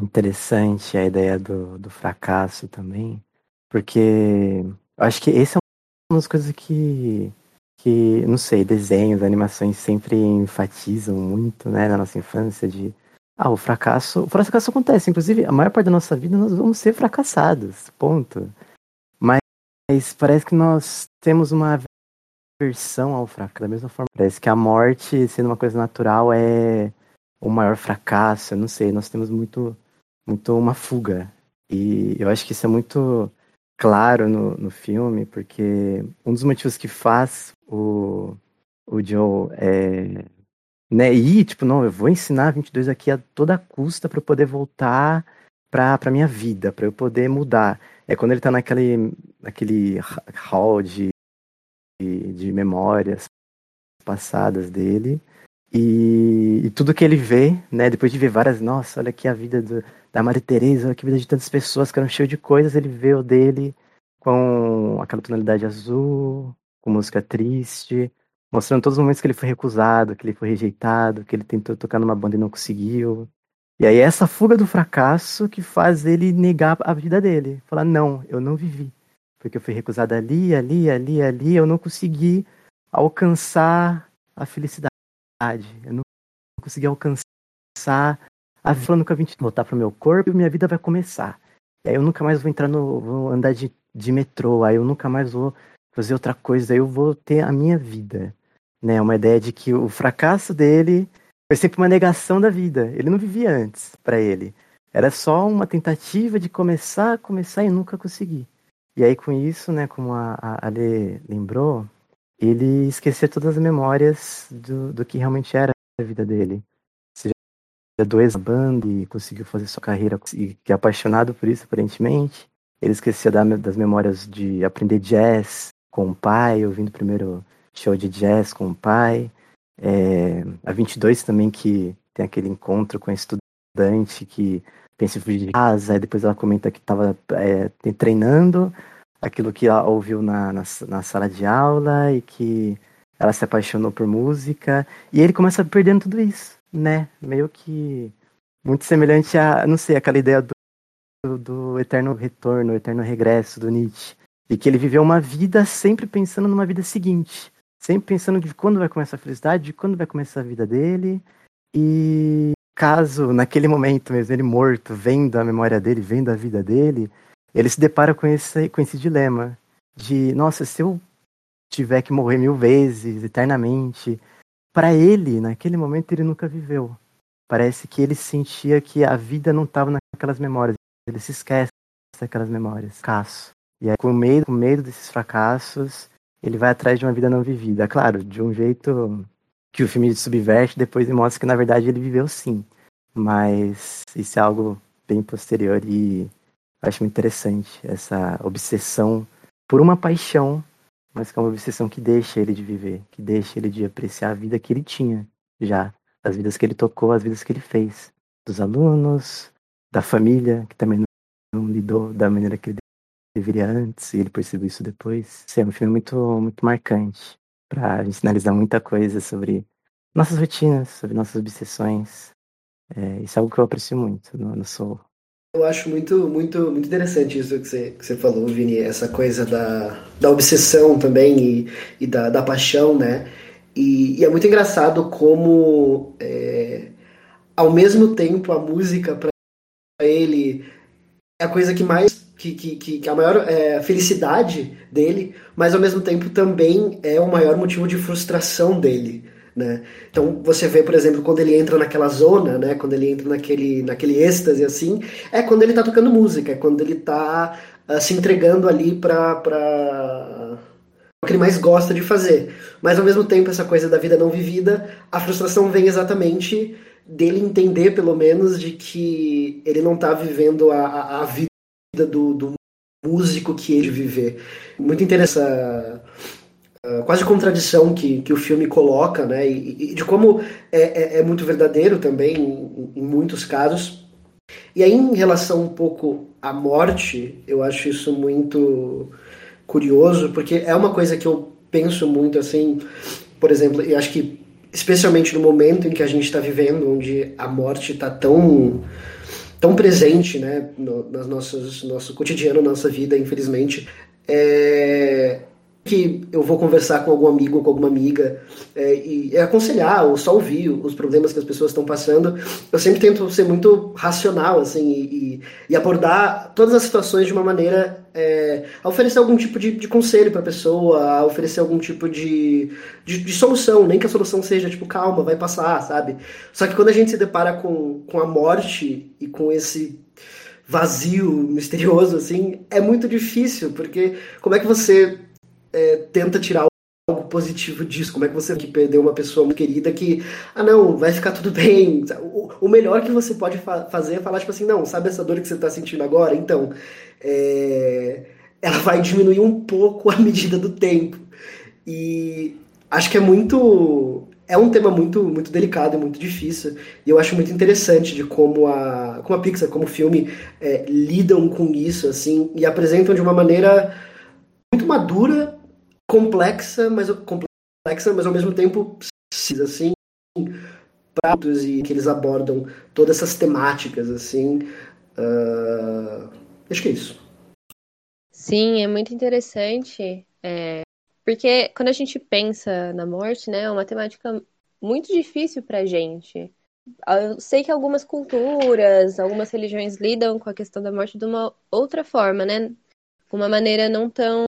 interessante a ideia do, do fracasso também, porque acho que esse é uma das coisas que que, não sei, desenhos, animações sempre enfatizam muito, né, na nossa infância de ah, o fracasso, o fracasso acontece, inclusive a maior parte da nossa vida nós vamos ser fracassados, ponto. Mas parece que nós temos uma versão ao fracasso, da mesma forma. Parece que a morte, sendo uma coisa natural, é o maior fracasso, eu não sei, nós temos muito muito uma fuga. E eu acho que isso é muito claro no, no filme, porque um dos motivos que faz o, o Joe é, né, ir, tipo, não, eu vou ensinar 22 aqui a toda custa para poder voltar pra, pra minha vida, para eu poder mudar. É quando ele tá naquele, naquele hall de, de, memórias passadas dele, e, e, tudo que ele vê, né, depois de ver várias, nossa, olha aqui a vida do, da Maria Tereza, olha a vida de tantas pessoas que eram cheias de coisas, ele vê o dele com aquela tonalidade azul, com música triste, mostrando todos os momentos que ele foi recusado, que ele foi rejeitado, que ele tentou tocar numa banda e não conseguiu. E aí essa fuga do fracasso que faz ele negar a vida dele, falar não, eu não vivi, porque eu fui recusado ali, ali, ali, ali, eu não consegui alcançar a felicidade eu não consegui alcançar a vida eu vim voltar pro meu corpo e minha vida vai começar. E aí eu nunca mais vou entrar no. vou andar de, de metrô, aí eu nunca mais vou fazer outra coisa, aí eu vou ter a minha vida. Né? Uma ideia de que o fracasso dele foi sempre uma negação da vida. Ele não vivia antes para ele. Era só uma tentativa de começar, começar e nunca conseguir. E aí com isso, né, como a, Ale lembrou, ele esquecer todas as memórias do, do que realmente era a vida dele. Seja do ex-banda e conseguiu fazer sua carreira e que é apaixonado por isso, aparentemente. Ele esquecia da, das memórias de aprender jazz com o pai, ouvindo primeiro show de jazz com o pai. É, a 22 também, que tem aquele encontro com a estudante que pensa em fugir de casa, e depois ela comenta que estava é, treinando aquilo que ela ouviu na, na, na, sala de aula e que ela se apaixonou por música. E ele começa perdendo tudo isso, né? Meio que muito semelhante a, não sei, aquela ideia do, do, do eterno retorno, eterno regresso do Nietzsche. E que ele viveu uma vida sempre pensando numa vida seguinte. Sempre pensando de quando vai começar a felicidade, de quando vai começar a vida dele. E caso, naquele momento mesmo, ele morto, vendo a memória dele, vendo a vida dele, ele se depara com esse, com esse dilema de, nossa, se eu tiver que morrer mil vezes, eternamente. Para ele, naquele momento, ele nunca viveu. Parece que ele sentia que a vida não estava naquelas memórias. Ele se esquece daquelas memórias. Caso. E aí, com medo, com medo desses fracassos, ele vai atrás de uma vida não vivida. Claro, de um jeito que o filme subverte, depois mostra que na verdade ele viveu sim. Mas isso é algo bem posterior e acho muito interessante essa obsessão por uma paixão, mas que é uma obsessão que deixa ele de viver, que deixa ele de apreciar a vida que ele tinha já, as vidas que ele tocou, as vidas que ele fez, dos alunos, da família, que também não lidou da maneira que ele deveria antes, e ele percebeu isso depois. É um filme muito, muito marcante para a gente analisar muita coisa sobre nossas rotinas, sobre nossas obsessões. É, isso é algo que eu aprecio muito no, no Soul. Eu acho muito, muito, muito interessante isso que você, que você falou, Vini, essa coisa da, da obsessão também e, e da, da paixão, né? E, e é muito engraçado como, é, ao mesmo tempo, a música para ele é a coisa que mais que, que, que a maior é, felicidade dele, mas ao mesmo tempo também é o maior motivo de frustração dele. Né? Então você vê, por exemplo, quando ele entra naquela zona, né? quando ele entra naquele, naquele êxtase assim, é quando ele está tocando música, é quando ele está uh, ah, se entregando ali para o que ele mais gosta de fazer. Mas ao mesmo tempo, essa coisa da vida não vivida, a frustração vem exatamente dele entender, pelo menos, de que ele não está vivendo a, a, a vida do, do músico que ele viver. Muito interessante uh, quase contradição que, que o filme coloca, né? E, e de como é, é, é, muito verdadeiro também em, em, muitos casos. E aí, em relação um pouco à morte, eu acho isso muito curioso, porque é uma coisa que eu penso muito assim, por exemplo, eu acho que especialmente no momento em que a gente está vivendo, onde a morte está tão tão presente, né, no, nas nosso cotidiano, nossa vida, infelizmente, é, que eu vou conversar com algum amigo ou com alguma amiga é, e é aconselhar ou só ouvir os problemas que as pessoas estão passando, eu sempre tento ser muito racional assim e, e abordar todas as situações de uma maneira é, a oferecer algum tipo de, de conselho para a pessoa, a oferecer algum tipo de, de, de, solução, nem que a solução seja tipo calma, vai passar, sabe? Só que quando a gente se depara com, com a morte e com esse vazio misterioso assim, é muito difícil, porque como é que você é, tenta tirar algo positivo disso? Como é que você que perdeu uma pessoa muito querida que, ah, não, vai ficar tudo bem. O, o melhor que você pode fa fazer é falar, tipo assim, não, sabe essa dor que você está sentindo agora? Então, é... ela vai diminuir um pouco à medida do tempo. E acho que é muito. É um tema muito, muito delicado e muito difícil. E eu acho muito interessante de como a, como a Pixar, como o filme, é, lidam com isso, assim, e apresentam de uma maneira muito madura complexa, mas complexa, mas ao mesmo tempo precisa assim pratos e que eles abordam todas essas temáticas assim. Uh, acho que é isso. Sim, é muito interessante, é, porque quando a gente pensa na morte, né, é uma temática muito difícil para gente. Eu sei que algumas culturas, algumas religiões lidam com a questão da morte de uma outra forma, né? Uma maneira não tão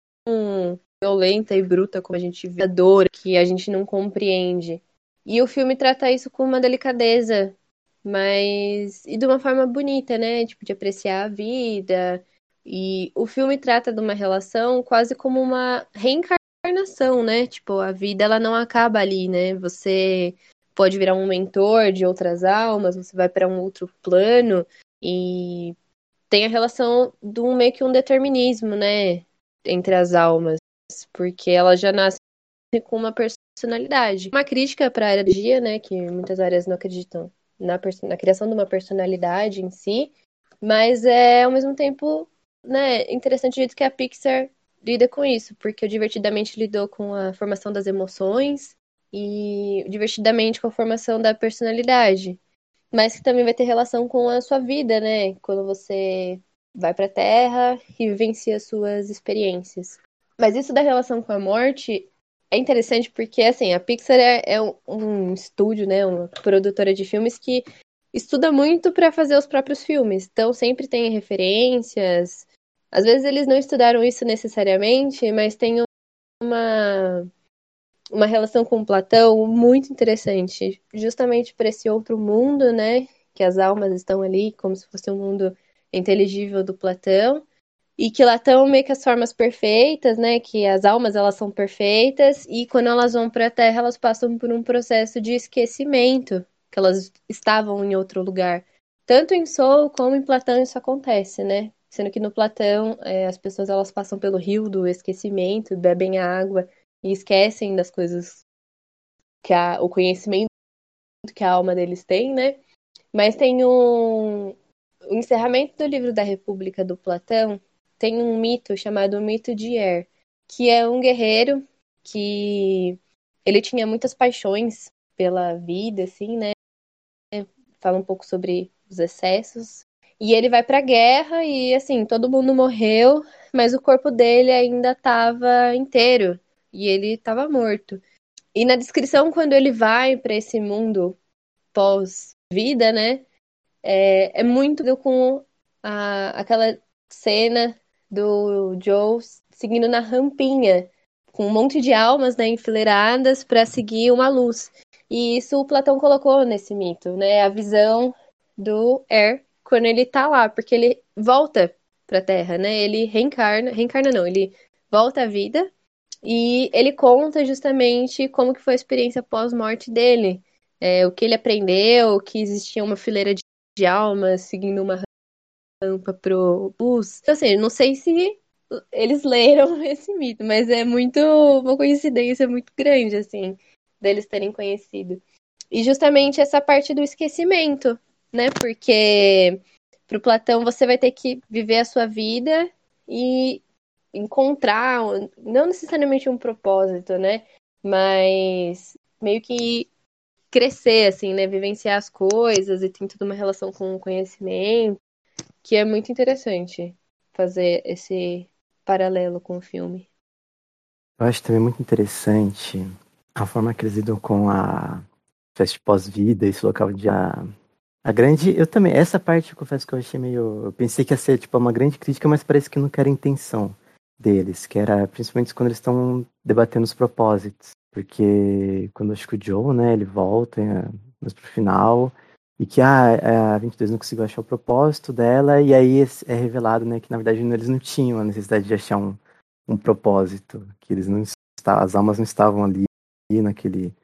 violenta e bruta como a gente vê, dor que a gente não compreende. E o filme trata isso com uma delicadeza, mas e de uma forma bonita, né? Tipo de apreciar a vida. E o filme trata de uma relação quase como uma reencarnação, né? Tipo, a vida ela não acaba ali, né? Você pode virar um mentor de outras almas, você vai para um outro plano e tem a relação de um meio que um determinismo, né, entre as almas porque ela já nasce com uma personalidade. Uma crítica para a energia, né, que muitas áreas não acreditam na, na criação de uma personalidade em si, mas é ao mesmo tempo, né, interessante o jeito que a Pixar lida com isso, porque o Divertidamente lidou com a formação das emoções e Divertidamente com a formação da personalidade, mas que também vai ter relação com a sua vida, né, quando você vai para a Terra e vivencia suas experiências. Mas isso da relação com a morte é interessante porque, assim, a Pixar é, é um, um, estúdio, né, uma produtora de filmes que estuda muito para fazer os próprios filmes. Então, sempre tem referências. Às vezes eles não estudaram isso necessariamente, mas tem uma, uma relação com Platão muito interessante, justamente para esse outro mundo, né? Que as almas estão ali, como se fosse um mundo inteligível do Platão, e que lá estão meio que as formas perfeitas, né? Que as almas elas são perfeitas, e quando elas vão para a Terra, elas passam por um processo de esquecimento, que elas estavam em outro lugar. Tanto em Soul como em Platão isso acontece, né? Sendo que no Platão é, as pessoas elas passam pelo rio do esquecimento, bebem a água e esquecem das coisas que a, o conhecimento que a alma deles tem, né? Mas tem um o encerramento do livro da República do Platão tem um mito chamado mito de Er, que é um guerreiro que ele tinha muitas paixões pela vida, assim, né? Fala um pouco sobre os excessos. E ele vai pra guerra e, assim, todo mundo morreu, mas o corpo dele ainda estava inteiro e ele estava morto. E na descrição, quando ele vai para esse mundo pós-vida, né? É, é muito com a, aquela cena do Joe seguindo na rampinha, com um monte de almas né, enfileiradas para seguir uma luz. E isso o Platão colocou nesse mito, né? A visão do Er quando ele tá lá, porque ele volta pra Terra, né? Ele reencarna, reencarna não, ele volta à vida e ele conta justamente como que foi a experiência pós-morte dele, é, o que ele aprendeu, que existia uma fileira de, de almas seguindo uma rampa pro bus. Então, assim, não sei se eles leram esse mito, mas é muito uma coincidência muito grande, assim, deles terem conhecido. E justamente essa parte do esquecimento, né? Porque pro Platão você vai ter que viver a sua vida e encontrar, não necessariamente um propósito, né? Mas meio que crescer, assim, né? Vivenciar as coisas e tem toda uma relação com o conhecimento, que é muito interessante fazer esse paralelo com o filme. Eu acho também muito interessante a forma que eles lidam com a festa pós-vida, esse local de a, a grande. Eu também, essa parte eu confesso que eu achei meio. Eu pensei que ia ser tipo uma grande crítica, mas parece que nunca era a intenção deles, que era principalmente quando eles estão debatendo os propósitos. Porque quando acho que o Joe, né, ele volta é, mas pro final, e que ah, a 22 não conseguiu achar o propósito dela, e aí é revelado, né, que na verdade eles não tinham a necessidade de achar um, um propósito, que eles não estavam, as almas não estavam ali naquele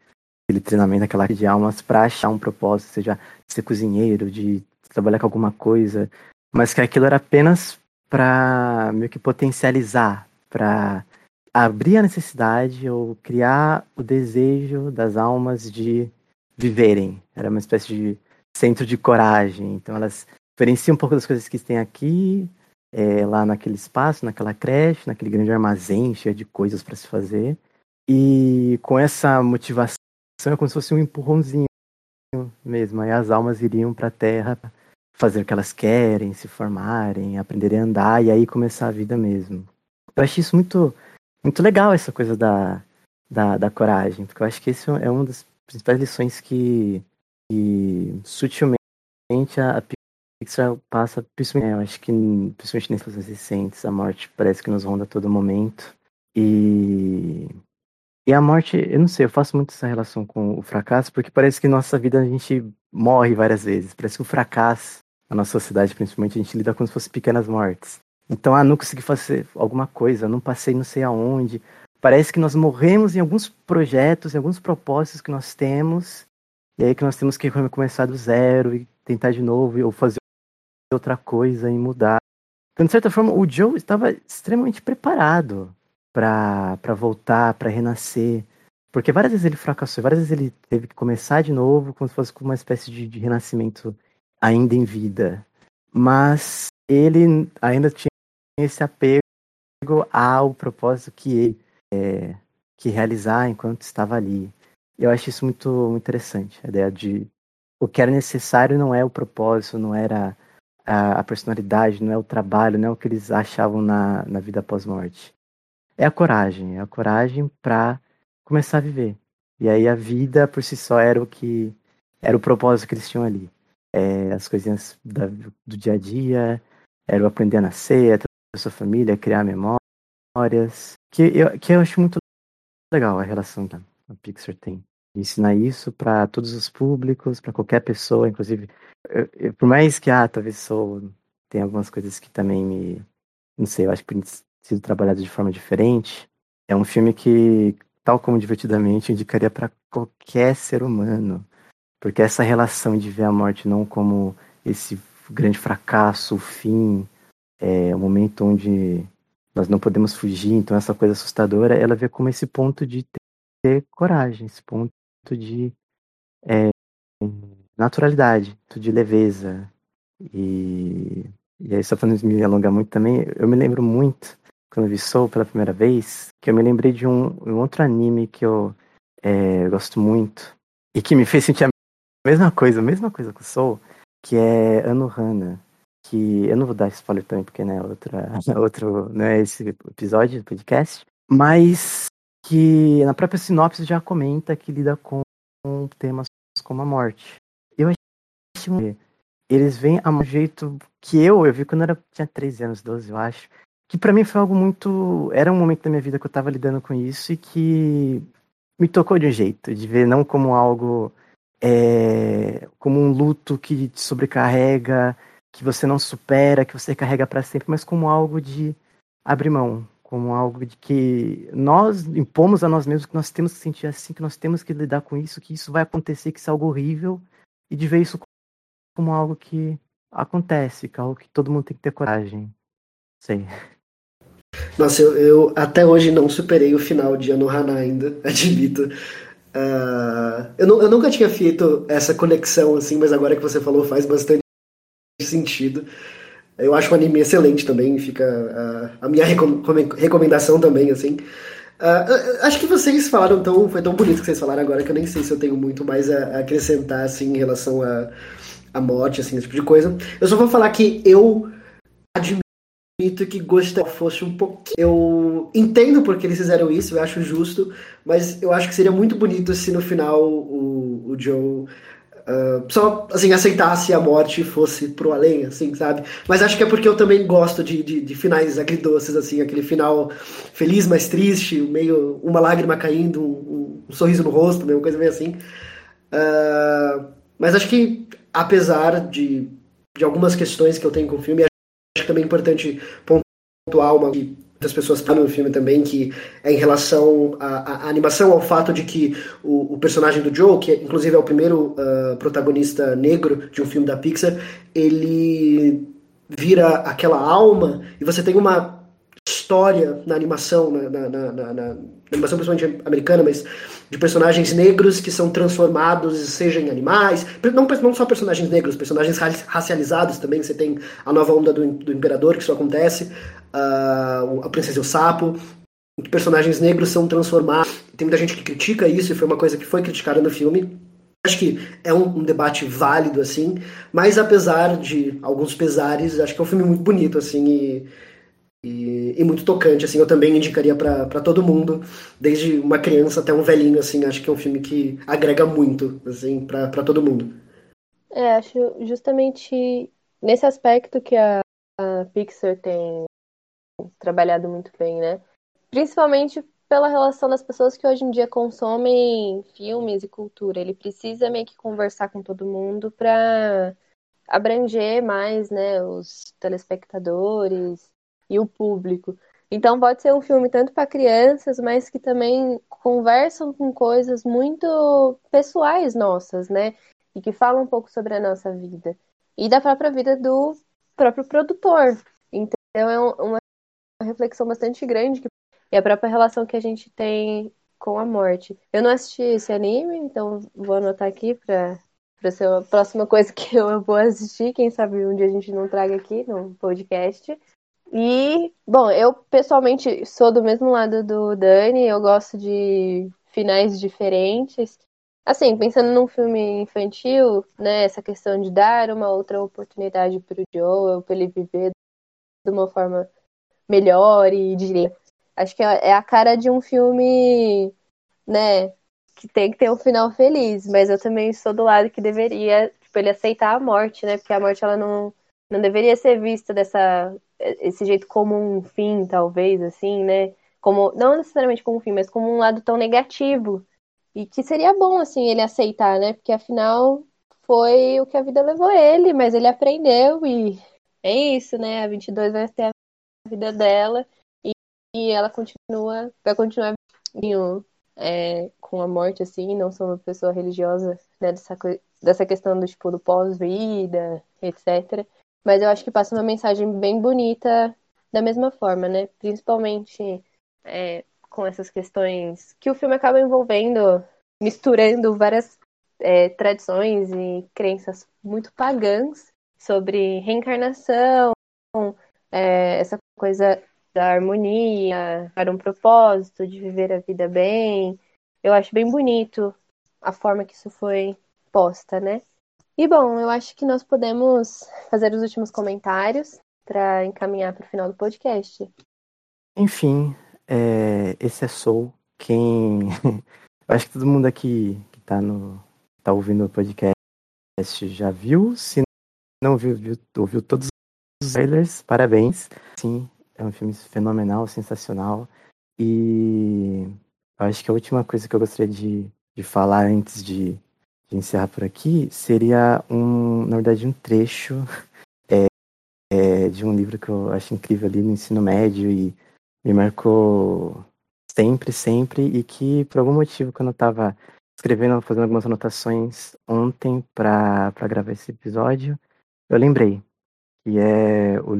aquele treinamento, aquela de almas para achar um propósito, seja de ser cozinheiro, de trabalhar com alguma coisa, mas que aquilo era apenas para meio que potencializar, para abrir a necessidade ou criar o desejo das almas de viverem. Era uma espécie de centro de coragem. Então elas diferenciam um pouco das coisas que tem aqui, é, lá naquele espaço, naquela creche, naquele grande armazém cheio de coisas para se fazer. E com essa motivação é como se fosse um empurrãozinho mesmo. Aí as almas iriam para a Terra fazer o que elas querem, se formarem, aprenderem a andar e aí começar a vida mesmo. Eu achei isso muito, muito legal, essa coisa da, da, da coragem, porque eu acho que esse é uma das principais lições que, que sutilmente a Pixar passa, principalmente, eu acho que principalmente nesses recentes, a morte parece que nos ronda a todo momento. E e a morte, eu não sei, eu faço muito essa relação com o fracasso, porque parece que nossa vida a gente morre várias vezes. Parece que o fracasso, na nossa sociedade principalmente, a gente lida como se fossem pequenas mortes. Então, ah, não consegui fazer alguma coisa, não passei não sei aonde. Parece que nós morremos em alguns projetos, em alguns propósitos que nós temos, e aí que nós temos que começar do zero e tentar de novo, ou fazer outra coisa e mudar. Então, de certa forma, o Joe estava extremamente preparado para voltar, para renascer. Porque várias vezes ele fracassou, várias vezes ele teve que começar de novo, como se fosse uma espécie de, de renascimento ainda em vida. Mas ele ainda tinha esse apego ao propósito que é, que realizar enquanto estava ali. Eu acho isso muito, muito interessante, a ideia de o que era necessário não é o propósito, não era a, a personalidade, não é o trabalho, não é o que eles achavam na, na vida pós-morte é a coragem, é a coragem para começar a viver. E aí a vida por si só era o que era o propósito que eles tinham ali. É, as coisinhas da, do dia a dia, era o aprender a nascer, a a sua família, criar memórias, que eu, que eu acho muito legal a relação a Pixar tem. Ensinar isso para todos os públicos, para qualquer pessoa, inclusive. eu- eu- por mais que, ah, talvez sou. Tem algumas coisas que também me. Não sei, eu acho que tem sido trabalhado de forma diferente. É um filme que, tal como Divertidamente, indicaria para qualquer ser humano. Porque essa relação de ver a morte não como esse grande fracasso, o fim, é, o momento onde nós não podemos fugir, então essa coisa assustadora, ela vê como esse ponto de ter coragem, esse ponto de é, naturalidade, de leveza. E, e aí, só para me alongar muito também, eu me lembro muito, quando vi Soul pela primeira vez, que eu me lembrei de um, um outro anime que eu é, gosto muito e que me fez sentir a mesma coisa, a mesma coisa com Soul, que é Anohana. Que eu não vou dar spoiler também, porque né, outra, outro, não é esse episódio do podcast, mas que na própria sinopse já comenta que lida com temas como a morte. Eu que eles vêm a um jeito que eu, eu vi quando eu era, tinha 13 anos, 12, eu acho, que pra mim foi algo muito. Era um momento da minha vida que eu tava lidando com isso e que me tocou de um jeito, de ver não como algo. é, como um luto que te sobrecarrega, que você não supera, que você carrega pra sempre, mas como algo de abrir mão, como algo de que nós impomos a nós mesmos que nós temos que sentir assim, que nós temos que lidar com isso, que isso vai acontecer, que isso é algo horrível, e de ver isso como algo que acontece, que é algo que todo mundo tem que ter coragem. Sei. Nossa, eu, eu até hoje não superei o final de Anohana ainda, admito. Ah, eu, nu- eu nunca tinha feito essa conexão assim, mas agora que você falou faz bastante sentido. Eu acho o anime excelente também, fica ah, a minha recom- come- recomendação também, assim. Eu acho que vocês falaram tão, foi tão bonito que vocês falaram agora que eu nem sei se eu tenho muito mais a, a acrescentar assim em relação a, a morte, assim, esse tipo de coisa. Eu só vou falar que eu admito que gostaria fosse um pouquinho. Eu entendo porque eles fizeram isso, eu acho justo, mas eu acho que seria muito bonito se no final o, o Joe ah, só assim aceitasse a morte e fosse pro além, assim, sabe? Mas acho que é porque eu também gosto de, de, de finais agridoces, assim, aquele final feliz, mas triste, meio uma lágrima caindo, um, um sorriso no rosto, uma coisa meio assim. Ah, mas acho que, apesar de, de algumas questões que eu tenho com o filme, acho que também é importante pontuar uma que muitas pessoas falam no filme também, que é em relação à, animação, ao fato de que o, o personagem do Joe, que inclusive é o primeiro ah, protagonista negro de um filme da Pixar, ele vira aquela alma e você tem uma história na animação, na, na, na, na- animação principalmente americana, mas de personagens negros que são transformados, seja em animais, não, não só personagens negros, personagens ra- racializados também, você tem a nova onda do, do Imperador, que isso acontece, o- a Princesa e o Sapo, que personagens negros são transformados, tem muita gente que critica isso, e foi uma coisa que foi criticada no filme, Acho que é um, um debate válido, assim, mas apesar de alguns pesares, acho que é um filme muito bonito, assim, e, e, muito tocante, assim, eu também indicaria pra todo mundo, desde uma criança até um velhinho, assim, acho que é um filme que agrega muito, assim, pra todo mundo. É, acho justamente nesse aspecto que a, a Pixar tem trabalhado muito bem, né? Principalmente pela relação das pessoas que hoje em dia consomem filmes e cultura. Ele precisa meio que conversar com todo mundo para abranger mais, né, os telespectadores e o público. Então pode ser um filme tanto para crianças, mas que também conversam com coisas muito pessoais nossas, né? E que falam um pouco sobre a nossa vida e da própria vida do próprio produtor. Então é um- uma reflexão bastante grande que- e a própria relação que a gente tem com a morte. Eu não assisti esse anime, então vou anotar aqui para para ser a próxima coisa que eu vou assistir. Quem sabe um dia a gente não traga aqui no podcast. E, bom, eu pessoalmente sou do mesmo lado do Dani, eu gosto de finais diferentes. Assim, pensando num filme infantil, né, essa questão de dar uma outra oportunidade pro Joel, para ele viver de uma forma melhor e diria. Acho que é a cara de um filme, né, que tem que ter um final feliz, mas eu também sou do lado que deveria, tipo, ele aceitar a morte, né? Porque a morte ela não não deveria ser vista dessa esse jeito como um fim, talvez, assim, né? como não necessariamente como um fim, mas como um lado tão negativo. E que seria bom, assim, ele aceitar, né? Porque afinal foi o que a vida levou ele, mas ele aprendeu e é isso, né? A 22 vai ter a vida dela e, e ela continua, vai continuar é, com a morte, assim, não sou uma pessoa religiosa, né? Dessa, dessa questão do, tipo, do pós-vida, etc. Mas eu acho que passa uma mensagem bem bonita da mesma forma, né? Principalmente é, com essas questões que o filme acaba envolvendo, misturando várias é, tradições e crenças muito pagãs sobre reencarnação, é, essa coisa da harmonia, para um propósito, de viver a vida bem. Eu acho bem bonito a forma que isso foi posta, né? E bom, eu acho que nós podemos fazer os últimos comentários para encaminhar para o final do podcast. Enfim, é, esse é Soul. Quem. Eu acho que todo mundo aqui que tá, no, tá ouvindo o podcast já viu. Se não viu, viu ouviu todos os trailers, parabéns. Sim, é um filme fenomenal, sensacional. E eu acho que a última coisa que eu gostaria de, de falar antes de, encerrar por aqui seria um, na verdade, um trecho é, é, de um livro que eu acho incrível ali no ensino médio e me marcou sempre, sempre, e que por algum motivo, quando eu estava escrevendo, fazendo algumas anotações ontem para gravar esse episódio, eu lembrei que é o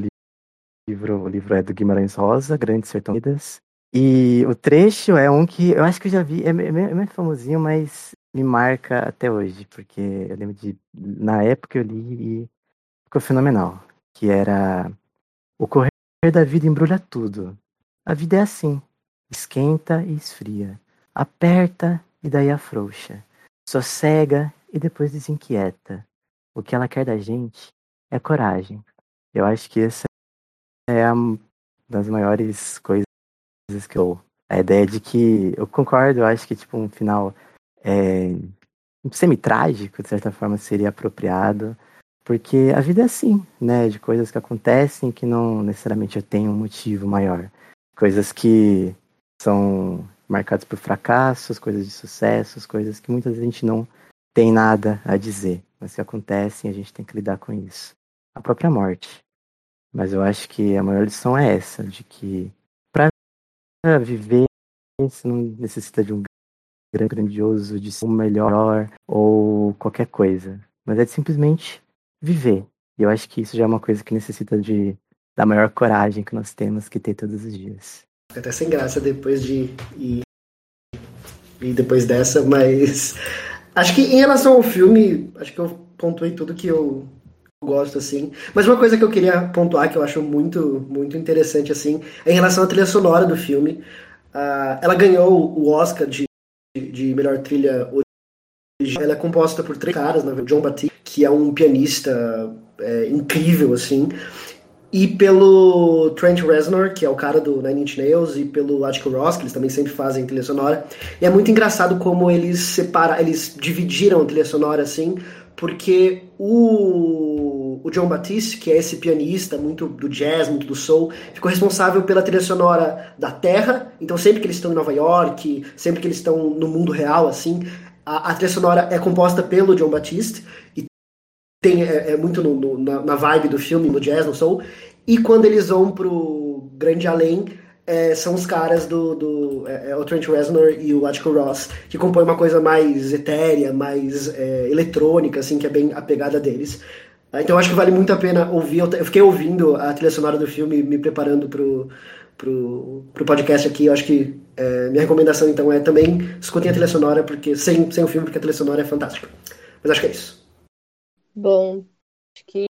livro, o livro é do Guimarães Rosa, Grandes Sertões e o trecho é um que eu acho que eu já vi, é, é, é meio famosinho, mas me marca até hoje, porque eu lembro de, na época eu li e ficou fenomenal, que era o correr da vida embrulha tudo, a vida é assim: esquenta e esfria, aperta e daí afrouxa, sossega e depois desinquieta. O que ela quer da gente é coragem. Eu acho que essa é uma das maiores coisas que eu. A ideia de que. Eu concordo, eu acho que, tipo, um final é, semi-trágico, de certa forma, seria apropriado. Porque a vida é assim, né? De coisas que acontecem que não necessariamente tenho um motivo maior coisas que são marcadas por fracassos, coisas de sucessos, coisas que muitas vezes a gente não tem nada a dizer, mas que acontecem a gente tem que lidar com isso. A própria morte. Mas eu acho que a maior lição é essa, de que para viver você não necessita de um grandioso, de ser um melhor ou qualquer coisa, mas é de simplesmente viver. E eu acho que isso já é uma coisa que necessita de da maior coragem que nós temos que ter todos os dias. Até sem graça depois de e depois dessa, mas acho que em relação ao filme, acho que eu pontuei tudo que eu gosto assim. Mas uma coisa que eu queria pontuar que eu acho muito muito interessante assim, é em relação à trilha sonora do filme. Uh, ela ganhou o Oscar de, de melhor trilha original. Ela é composta por três caras, né? John Batiste, que é um pianista é, incrível assim e pelo Trent Reznor, que é o cara do Nine Inch Nails, e pelo Atticus Ross, que eles também sempre fazem trilha sonora. E é muito engraçado como eles separa, eles dividiram a trilha sonora assim, porque o, o John Batiste, que é esse pianista muito do jazz, muito do soul, ficou responsável pela trilha sonora da Terra. Então sempre que eles estão em Nova York, sempre que eles estão no mundo real assim, a, a trilha sonora é composta pelo John Batiste e tem é, é muito no, no, na, na, vibe do filme, no jazz, no soul. E quando eles vão pro Grande Além, é, são os caras do, do é, é o Trent Reznor e o Atticus Ross, que compõem uma coisa mais etérea, mais é, eletrônica, assim, que é bem a pegada deles. Então acho que vale muito a pena ouvir. Eu, fiquei ouvindo a trilha sonora do filme, me preparando pro, pro, pro podcast aqui. Eu acho que é, minha recomendação então é também escutem a trilha sonora, porque sem, sem o filme, porque a trilha sonora é fantástica. Mas acho que é isso. Bom, acho que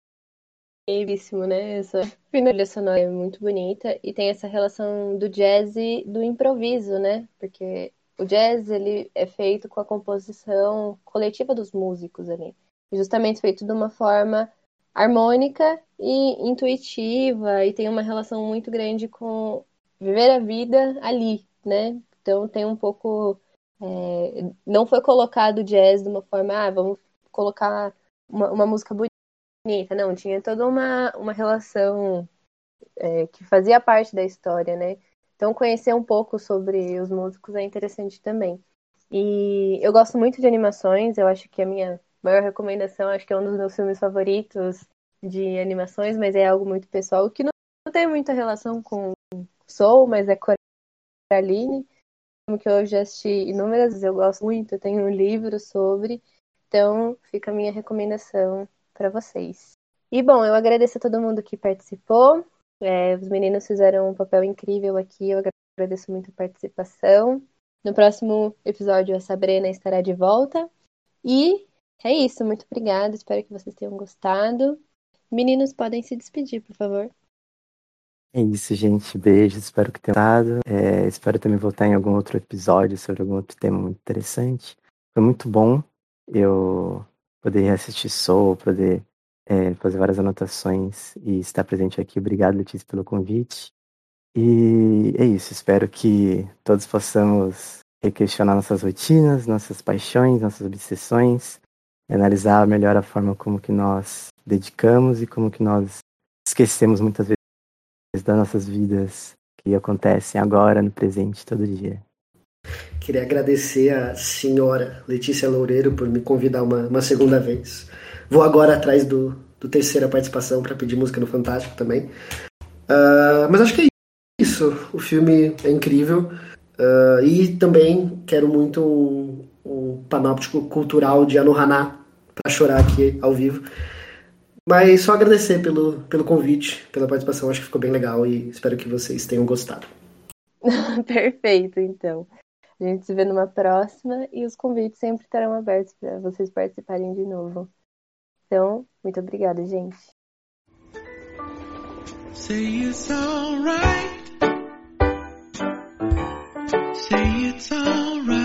é belíssimo, né? Essa trilha sonora é muito bonita e tem essa relação do jazz e do improviso, né? Porque o jazz ele é feito com a composição coletiva dos músicos ali, justamente feito de uma forma harmônica e intuitiva e tem uma relação muito grande com viver a vida ali, né? Então tem um pouco é, não foi colocado jazz de uma forma, ah, vamos colocar uma, uma música bonita, não, tinha toda uma, uma relação é, que fazia parte da história, né? Então, conhecer um pouco sobre os músicos é interessante também. E eu gosto muito de animações, eu acho que a minha maior recomendação, acho que é um dos meus filmes favoritos de animações, mas é algo muito pessoal, que não tem muita relação com Soul, mas é Coraline, que eu já assisti inúmeras vezes, eu gosto muito, eu tenho um livro sobre, então fica a minha recomendação para vocês. E bom, eu agradeço a todo mundo que participou, é, os meninos fizeram um papel incrível aqui, eu agradeço muito a participação. No próximo episódio, a Sabrina estará de volta. E é isso, muito obrigada, espero que vocês tenham gostado. Meninos, podem se despedir, por favor. É isso, gente. Beijos. Espero que tenham gostado. É, espero também voltar em algum outro episódio sobre algum outro tema muito interessante. Foi muito bom eu poder assistir Soul, poder é, fazer várias anotações e estar presente aqui. Obrigado, Letícia, pelo convite. E é isso. Espero que todos possamos questionar nossas rotinas, nossas paixões, nossas obsessões, analisar melhor a forma como que nós dedicamos e como que nós esquecemos muitas vezes das nossas vidas que acontecem agora, no presente, todo dia. Queria agradecer a senhora Letícia Loureiro por me convidar uma, uma segunda vez. Vou agora atrás do, do terceira participação para pedir música no Fantástico também. Uh, mas acho que é isso. O filme é incrível. Uh, e também quero muito um, um panóptico cultural de Anohana para chorar aqui ao vivo. Mas só agradecer pelo, pelo convite, pela participação, acho que ficou bem legal e espero que vocês tenham gostado. Perfeito, então. A gente se vê numa próxima e os convites sempre estarão abertos para vocês participarem de novo. Então, muito obrigada, gente. Say it's. Say it's.